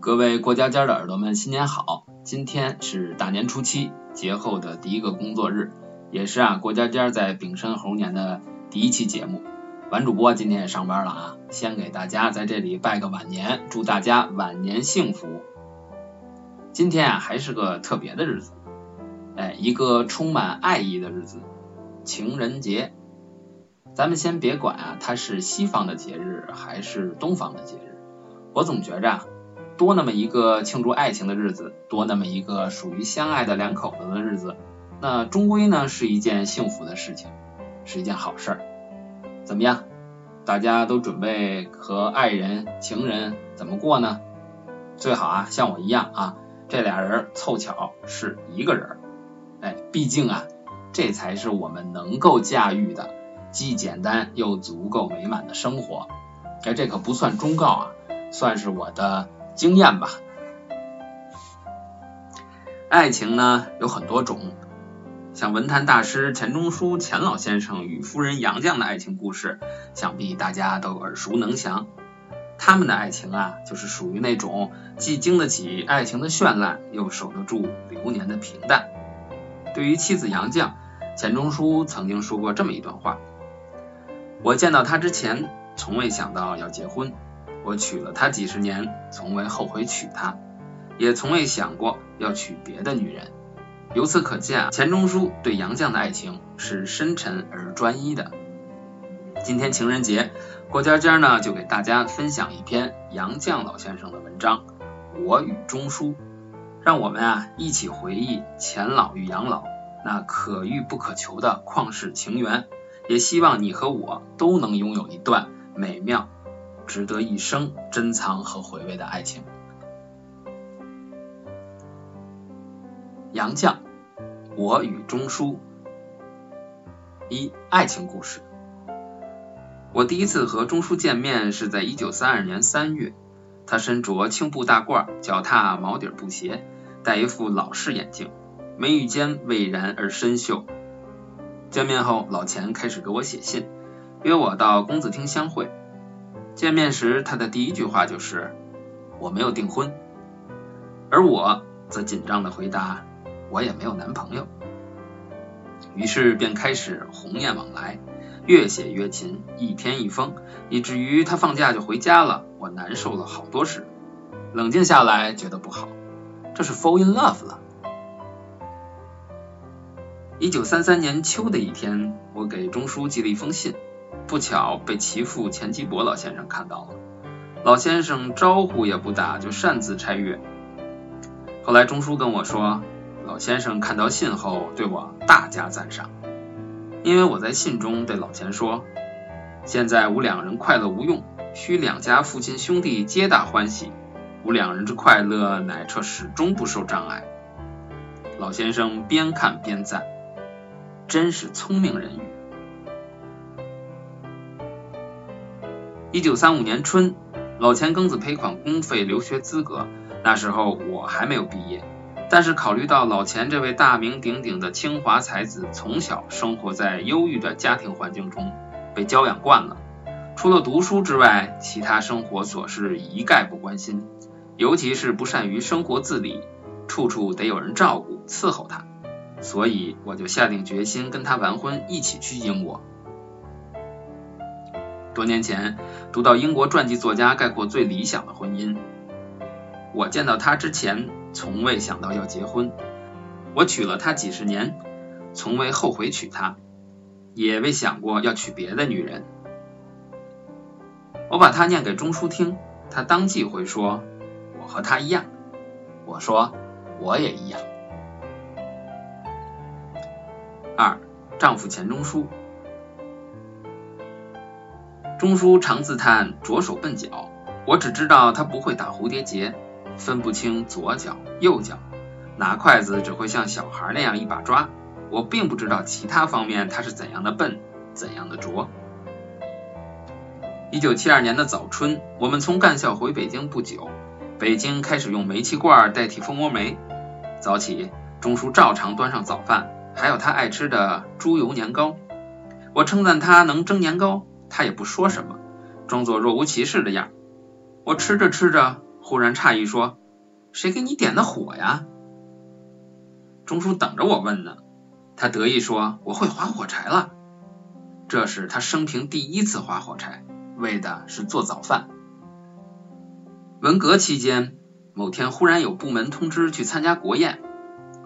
各位过家家的耳朵们，新年好！今天是大年初七，节后的第一个工作日，也是啊过家家在丙申猴年的第一期节目。晚主播今天也上班了啊，先给大家在这里拜个晚年，祝大家晚年幸福。今天啊还是个特别的日子，哎，一个充满爱意的日子——情人节。咱们先别管啊，它是西方的节日还是东方的节日，我总觉着。多那么一个庆祝爱情的日子，多那么一个属于相爱的两口子的日子，那终归呢是一件幸福的事情，是一件好事儿。怎么样？大家都准备和爱人、情人怎么过呢？最好啊，像我一样啊，这俩人凑巧是一个人。哎，毕竟啊，这才是我们能够驾驭的，既简单又足够美满的生活。哎，这可不算忠告啊，算是我的。经验吧，爱情呢有很多种，像文坛大师钱钟书钱老先生与夫人杨绛的爱情故事，想必大家都耳熟能详。他们的爱情啊，就是属于那种既经得起爱情的绚烂，又守得住流年的平淡。对于妻子杨绛，钱钟书曾经说过这么一段话：我见到她之前，从未想到要结婚。我娶了她几十年，从未后悔娶她，也从未想过要娶别的女人。由此可见啊，钱钟书对杨绛的爱情是深沉而专一的。今天情人节，郭佳佳呢就给大家分享一篇杨绛老先生的文章《我与钟书》，让我们啊一起回忆钱老与杨老那可遇不可求的旷世情缘。也希望你和我都能拥有一段美妙。值得一生珍藏和回味的爱情。杨绛，我与钟书。一爱情故事。我第一次和钟书见面是在一九三二年三月，他身着青布大褂，脚踏毛底布鞋，戴一副老式眼镜，眉宇间蔚然而深秀。见面后，老钱开始给我写信，约我到公子厅相会。见面时，他的第一句话就是“我没有订婚”，而我则紧张的回答“我也没有男朋友”。于是便开始鸿雁往来，越写越勤，一天一封，以至于他放假就回家了，我难受了好多时。冷静下来，觉得不好，这是 fall in love 了。一九三三年秋的一天，我给钟书寄了一封信。不巧被其父钱基博老先生看到了，老先生招呼也不打就擅自拆阅。后来钟书跟我说，老先生看到信后对我大加赞赏，因为我在信中对老钱说，现在吾两人快乐无用，需两家父亲兄弟皆大欢喜，吾两人之快乐乃彻始终不受障碍。老先生边看边赞，真是聪明人语。一九三五年春，老钱庚子赔款公费留学资格。那时候我还没有毕业，但是考虑到老钱这位大名鼎鼎的清华才子从小生活在忧郁的家庭环境中，被教养惯了，除了读书之外，其他生活琐事一概不关心，尤其是不善于生活自理，处处得有人照顾伺候他，所以我就下定决心跟他完婚，一起去英国。多年前，读到英国传记作家概括最理想的婚姻。我见到他之前，从未想到要结婚。我娶了她几十年，从未后悔娶她，也未想过要娶别的女人。我把它念给钟书听，他当即会说：“我和他一样。”我说：“我也一样。”二，丈夫钱钟书。钟书常自叹着手笨脚，我只知道他不会打蝴蝶结，分不清左脚右脚，拿筷子只会像小孩那样一把抓。我并不知道其他方面他是怎样的笨，怎样的拙。一九七二年的早春，我们从干校回北京不久，北京开始用煤气罐代替蜂窝煤。早起，钟叔照常端上早饭，还有他爱吃的猪油年糕。我称赞他能蒸年糕，他也不说什么，装作若无其事的样。我吃着吃着，忽然诧异说：“谁给你点的火呀？”钟叔等着我问呢。他得意说：“我会划火柴了。”这是他生平第一次划火柴，为的是做早饭。文革期间，某天忽然有部门通知去参加国宴，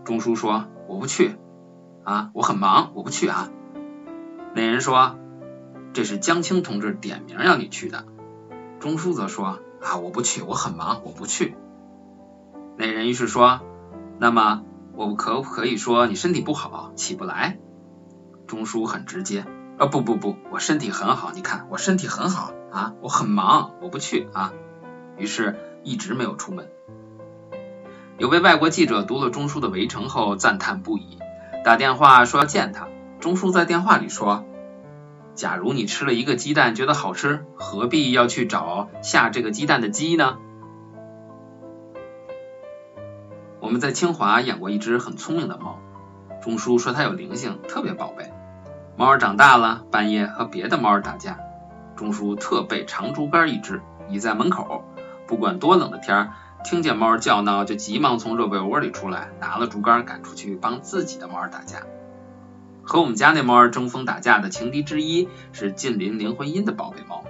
钟叔说：“我不去啊，我很忙，我不去啊。”那人说：“这是江青同志点名要你去的。”钟叔则说：“啊，我不去，我很忙，我不去。”那人于是说：“那么。”我可不可以说你身体不好，起不来？钟叔很直接，啊不不不，我身体很好，你看我身体很好啊，我很忙，我不去啊。于是一直没有出门。有位外国记者读了钟叔的围城后赞叹不已，打电话说要见他。钟叔在电话里说：“假如你吃了一个鸡蛋觉得好吃，何必要去找下这个鸡蛋的鸡呢？”我们在清华养过一只很聪明的猫，钟叔说它有灵性，特别宝贝。猫儿长大了，半夜和别的猫儿打架，钟叔特备长竹竿一只，倚在门口，不管多冷的天儿，听见猫儿叫闹，就急忙从热被窝里出来，拿了竹竿赶出去帮自己的猫儿打架。和我们家那猫儿争锋打架的情敌之一是近邻林徽因的宝贝猫，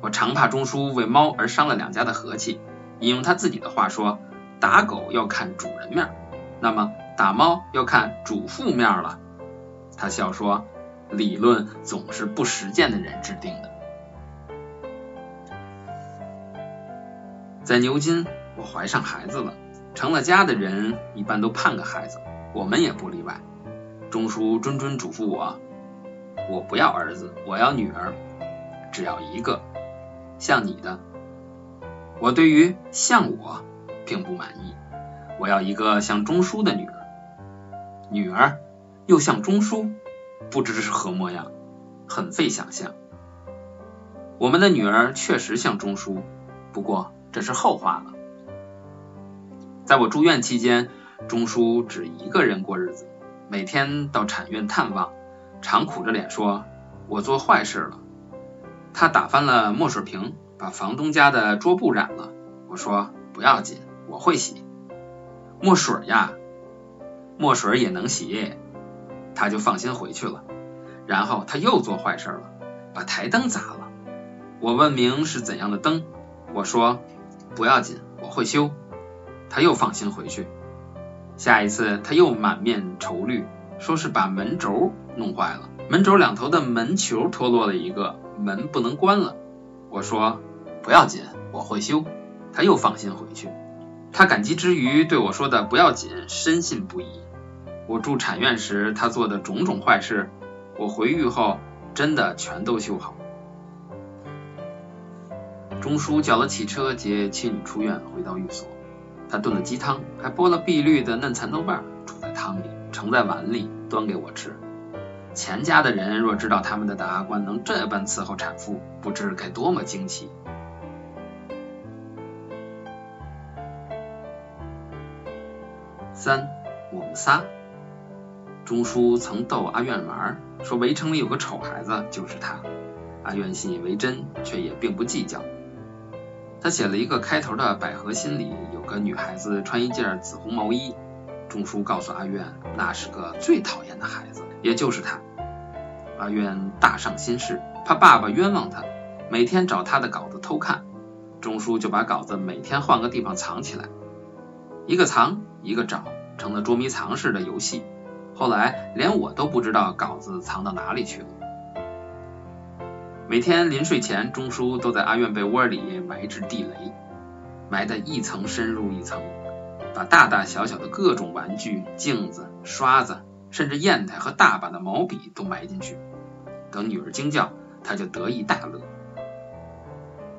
我常怕钟叔为猫而伤了两家的和气，引用他自己的话说。打狗要看主人面，那么打猫要看主妇面了。他笑说：“理论总是不实践的人制定的。”在牛津，我怀上孩子了。成了家的人一般都盼个孩子，我们也不例外。钟叔谆谆嘱咐我：“我不要儿子，我要女儿，只要一个，像你的。”我对于像我。并不满意，我要一个像钟书的女儿，女儿又像钟书，不知是何模样，很费想象。我们的女儿确实像钟书，不过这是后话了。在我住院期间，钟书只一个人过日子，每天到产院探望，常苦着脸说：“我做坏事了。”他打翻了墨水瓶，把房东家的桌布染了。我说：“不要紧。”我会洗墨水呀，墨水也能洗，他就放心回去了。然后他又做坏事了，把台灯砸了。我问明是怎样的灯，我说不要紧，我会修。他又放心回去。下一次他又满面愁虑，说是把门轴弄坏了，门轴两头的门球脱落了一个，门不能关了。我说不要紧，我会修。他又放心回去。他感激之余对我说的“不要紧”深信不疑。我住产院时他做的种种坏事，我回狱后真的全都修好。钟叔叫了汽车接妻女出院，回到寓所。他炖了鸡汤，还剥了碧绿的嫩蚕豆瓣，煮在汤里，盛在碗里，端给我吃。钱家的人若知道他们的大官能这般伺候产妇，不知该多么惊奇。三，我们仨。钟叔曾逗阿苑玩，说围城里有个丑孩子，就是他。阿苑信以为真，却也并不计较。他写了一个开头的百合心里，有个女孩子穿一件紫红毛衣。钟叔告诉阿苑，那是个最讨厌的孩子，也就是他。阿苑大伤心事，怕爸爸冤枉他，每天找他的稿子偷看。钟叔就把稿子每天换个地方藏起来。一个藏，一个找，成了捉迷藏式的游戏。后来连我都不知道稿子藏到哪里去了。每天临睡前，钟叔都在阿院被窝里埋置地雷，埋得一层深入一层，把大大小小的各种玩具、镜子、刷子，甚至砚台和大把的毛笔都埋进去。等女儿惊叫，他就得意大乐。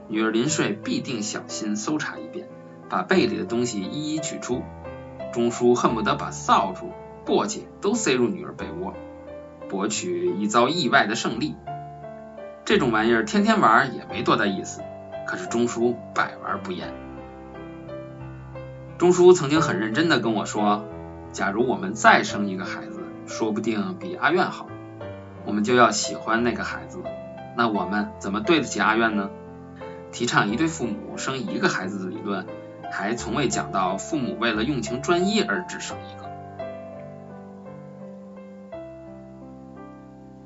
女儿临睡必定小心搜查一遍。把被里的东西一一取出，钟叔恨不得把扫帚、簸箕都塞入女儿被窝，博取一遭意外的胜利。这种玩意儿天天玩也没多大意思，可是钟叔百玩不厌。钟叔曾经很认真的跟我说，假如我们再生一个孩子，说不定比阿苑好，我们就要喜欢那个孩子。那我们怎么对得起阿苑呢？提倡一对父母生一个孩子的理论，还从未讲到父母为了用情专一而只生一个。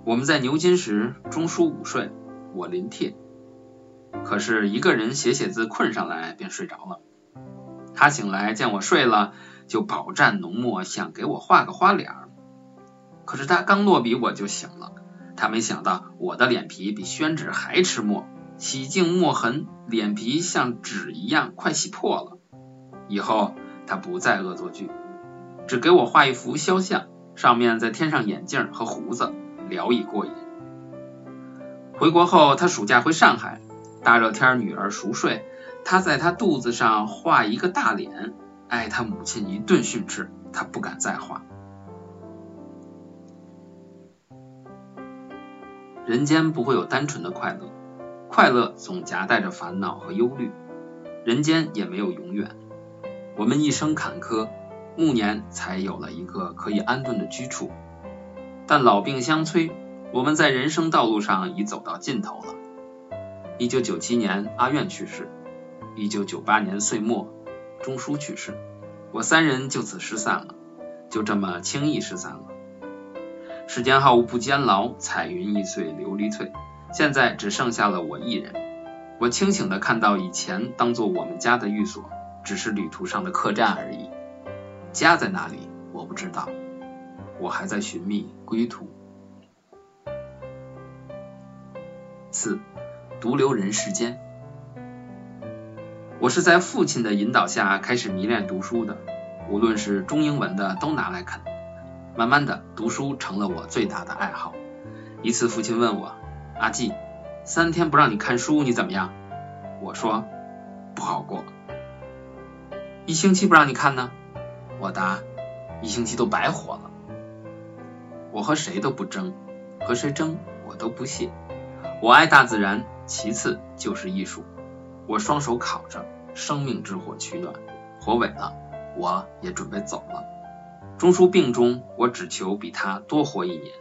我们在牛津时，钟书午睡，我临帖。可是一个人写写字困上来便睡着了。他醒来见我睡了，就饱蘸浓墨想给我画个花脸儿。可是他刚落笔我就醒了。他没想到我的脸皮比宣纸还吃墨，洗净墨痕，脸皮像纸一样快洗破了。以后他不再恶作剧，只给我画一幅肖像，上面再添上眼镜和胡子，聊以过瘾。回国后，他暑假回上海。大热天，女儿熟睡，他在她肚子上画一个大脸，挨他母亲一顿训斥，他不敢再画。人间不会有单纯的快乐，快乐总夹带着烦恼和忧虑。人间也没有永远，我们一生坎坷，暮年才有了一个可以安顿的居处。但老病相催，我们在人生道路上已走到尽头了。一九九七年，阿苑去世；一九九八年岁末，钟书去世。我三人就此失散了，就这么轻易失散了。世间好物不坚牢，彩云易碎琉璃脆。现在只剩下了我一人。我清醒的看到，以前当做我们家的寓所，只是旅途上的客栈而已。家在哪里？我不知道。我还在寻觅归途。四。独留人世间。我是在父亲的引导下开始迷恋读书的，无论是中英文的都拿来看。慢慢的，读书成了我最大的爱好。一次，父亲问我：“阿季，三天不让你看书，你怎么样？”我说：“不好过。”一星期不让你看呢？我答：“一星期都白活了。”我和谁都不争，和谁争我都不屑。我爱大自然。其次就是艺术，我双手烤着，生命之火取暖，火萎了，我也准备走了。钟书病中，我只求比他多活一年。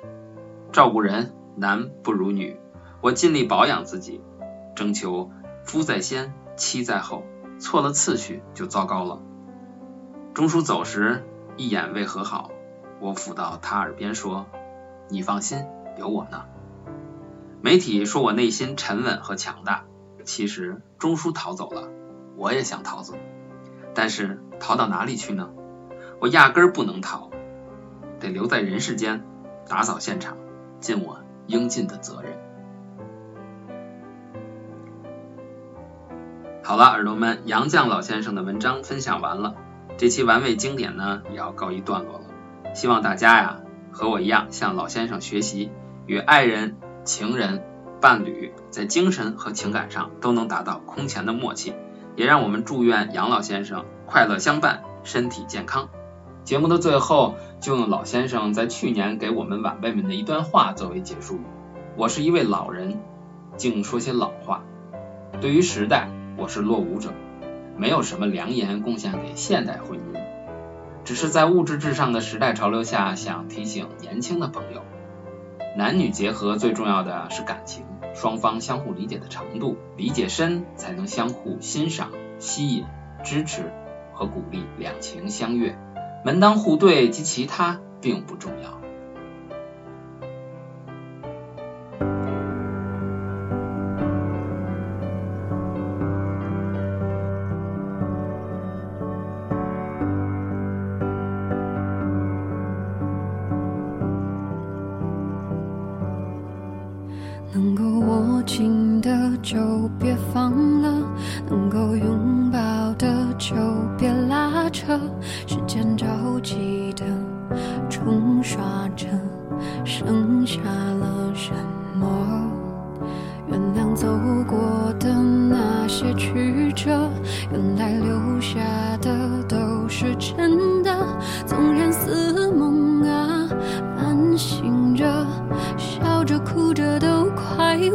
照顾人男不如女，我尽力保养自己，征求夫在先，妻在后，错了次序就糟糕了。钟书走时，一眼未和好，我抚到他耳边说：“你放心，有我呢。”媒体说我内心沉稳和强大，其实钟叔逃走了，我也想逃走，但是逃到哪里去呢？我压根儿不能逃，得留在人世间，打扫现场，尽我应尽的责任。好了，耳朵们，杨绛老先生的文章分享完了，这期完美经典呢也要告一段落了。希望大家呀和我一样向老先生学习，与爱人。情人、伴侣在精神和情感上都能达到空前的默契，也让我们祝愿杨老先生快乐相伴，身体健康。节目的最后，就用老先生在去年给我们晚辈们的一段话作为结束语：我是一位老人，竟说些老话。对于时代，我是落伍者，没有什么良言贡献给现代婚姻，只是在物质至上的时代潮流下，想提醒年轻的朋友。男女结合最重要的是感情，双方相互理解的程度，理解深才能相互欣赏、吸引、支持和鼓励，两情相悦。门当户对及其他并不重要。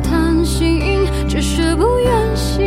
贪心只是不愿醒。